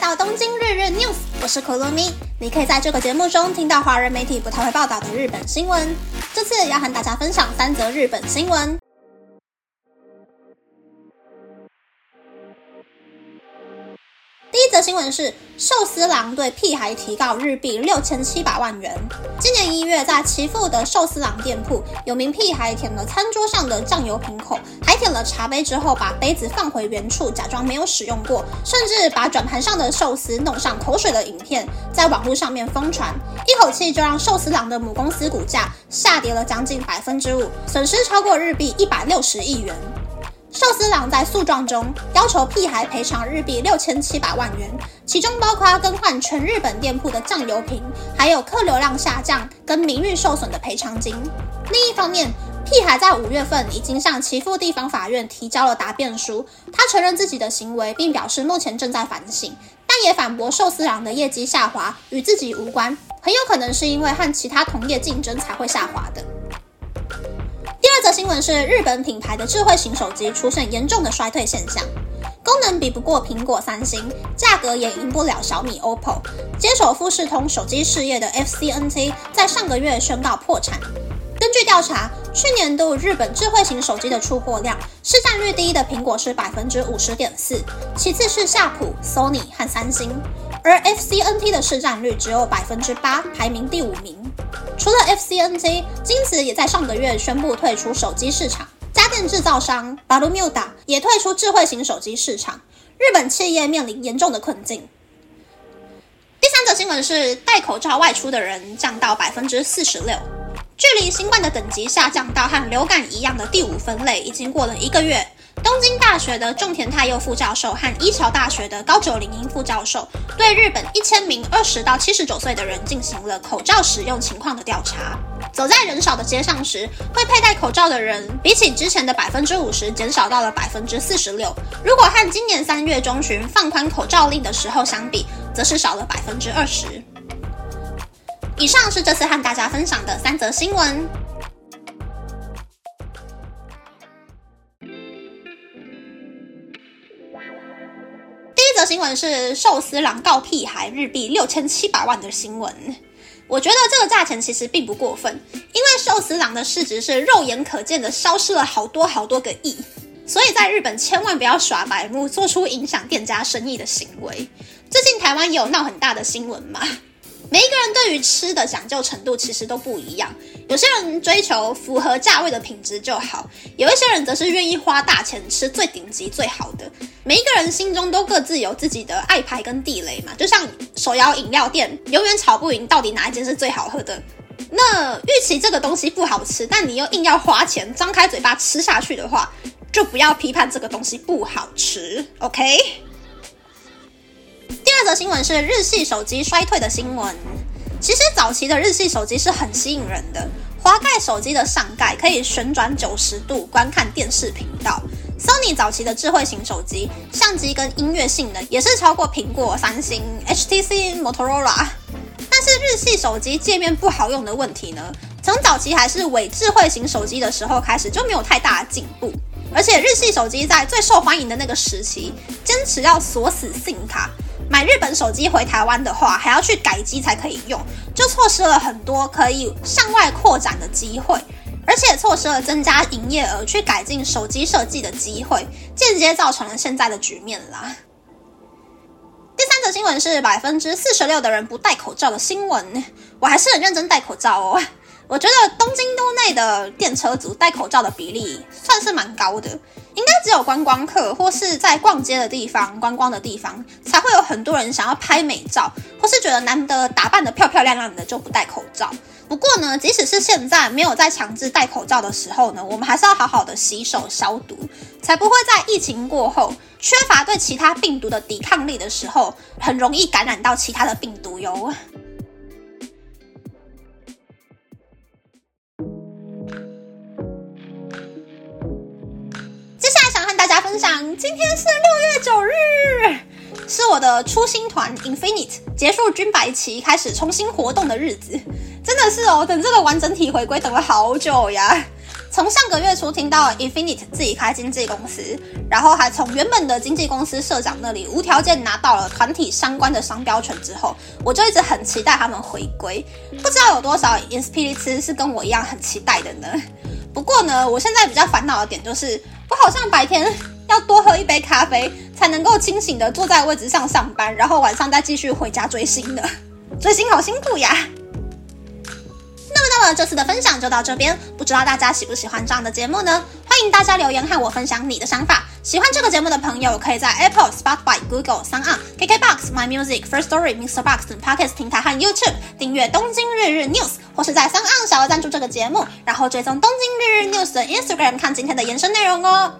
到东京日日 news，我是可乐咪。你可以在这个节目中听到华人媒体不太会报道的日本新闻。这次要和大家分享三则日本新闻。第一则新闻是寿司郎对屁孩提告日币六千七百万元。今年一月，在岐阜的寿司郎店铺，有名屁孩舔了餐桌上的酱油瓶口，还舔了茶杯之后，把杯子放回原处，假装没有使用过，甚至把转盘上的寿司弄上口水的影片，在网络上面疯传，一口气就让寿司郎的母公司股价下跌了将近百分之五，损失超过日币一百六十亿元。寿司郎在诉状中要求屁孩赔偿日币六千七百万元，其中包括更换全日本店铺的酱油瓶，还有客流量下降跟名誉受损的赔偿金。另一方面，屁孩在五月份已经向岐阜地方法院提交了答辩书，他承认自己的行为，并表示目前正在反省，但也反驳寿司郎的业绩下滑与自己无关，很有可能是因为和其他同业竞争才会下滑的。新闻是日本品牌的智慧型手机出现严重的衰退现象，功能比不过苹果、三星，价格也赢不了小米、OPPO。接手富士通手机事业的 FCNT 在上个月宣告破产。根据调查，去年度日本智慧型手机的出货量，市占率第一的苹果是百分之五十点四，其次是夏普、Sony 和三星，而 FCNT 的市占率只有百分之八，排名第五名。除了 FCNT，金子也在上个月宣布退出手机市场。家电制造商 Balumuda 也退出智慧型手机市场。日本企业面临严重的困境。第三则新闻是戴口罩外出的人降到百分之四十六，距离新冠的等级下降到和流感一样的第五分类，已经过了一个月。东京大学的种田太佑副教授和一桥大学的高久林英副教授对日本一千名二十到七十九岁的人进行了口罩使用情况的调查。走在人少的街上时，会佩戴口罩的人比起之前的百分之五十减少到了百分之四十六。如果和今年三月中旬放宽口罩令的时候相比，则是少了百分之二十。以上是这次和大家分享的三则新闻。闻是寿司郎告屁孩日币六千七百万的新闻，我觉得这个价钱其实并不过分，因为寿司郎的市值是肉眼可见的消失了好多好多个亿，所以在日本千万不要耍白目，做出影响店家生意的行为。最近台湾也有闹很大的新闻嘛。每一个人对于吃的讲究程度其实都不一样，有些人追求符合价位的品质就好，有一些人则是愿意花大钱吃最顶级最好的。每一个人心中都各自有自己的爱牌跟地雷嘛，就像手摇饮料店，永远吵不赢到底哪一间是最好喝的。那预期这个东西不好吃，但你又硬要花钱张开嘴巴吃下去的话，就不要批判这个东西不好吃，OK？第二则新闻是日系手机衰退的新闻。其实早期的日系手机是很吸引人的，滑盖手机的上盖可以旋转九十度观看电视频道。Sony 早期的智慧型手机相机跟音乐性能也是超过苹果、三星、HTC、Motorola。但是日系手机界面不好用的问题呢，从早期还是伪智慧型手机的时候开始就没有太大的进步。而且日系手机在最受欢迎的那个时期，坚持要锁死 SIM 卡。买日本手机回台湾的话，还要去改机才可以用，就错失了很多可以向外扩展的机会，而且错失了增加营业额、去改进手机设计的机会，间接造成了现在的局面啦。第三则新闻是百分之四十六的人不戴口罩的新闻，我还是很认真戴口罩哦。我觉得东京都内的电车族戴口罩的比例算是蛮高的，应该只有观光客或是在逛街的地方、观光的地方才会有很多人想要拍美照，或是觉得难得打扮的漂漂亮亮的就不戴口罩。不过呢，即使是现在没有在强制戴口罩的时候呢，我们还是要好好的洗手消毒，才不会在疫情过后缺乏对其他病毒的抵抗力的时候，很容易感染到其他的病毒哟。分享，今天是六月九日，是我的初心团 Infinite 结束军白旗，开始重新活动的日子。真的是哦，等这个完整体回归等了好久呀。从上个月初听到 Infinite 自己开经纪公司，然后还从原本的经纪公司社长那里无条件拿到了团体相关的商标权之后，我就一直很期待他们回归。不知道有多少 Inspirit 是跟我一样很期待的呢？不过呢，我现在比较烦恼的点就是，我好像白天要多喝一杯咖啡，才能够清醒的坐在位置上上班，然后晚上再继续回家追星的。追星好辛苦呀！那么，那么这次的分享就到这边，不知道大家喜不喜欢这样的节目呢？欢迎大家留言和我分享你的想法。喜欢这个节目的朋友，可以在 Apple、Spotify、Google、s o n g KKBox、My Music、First Story、Mr. Box 等 Podcast 平台和 YouTube 订阅《东京日日 News》，或是在 s o n g 小额赞助这个节目，然后追踪《东京日日 News》的 Instagram 看今天的延伸内容哦。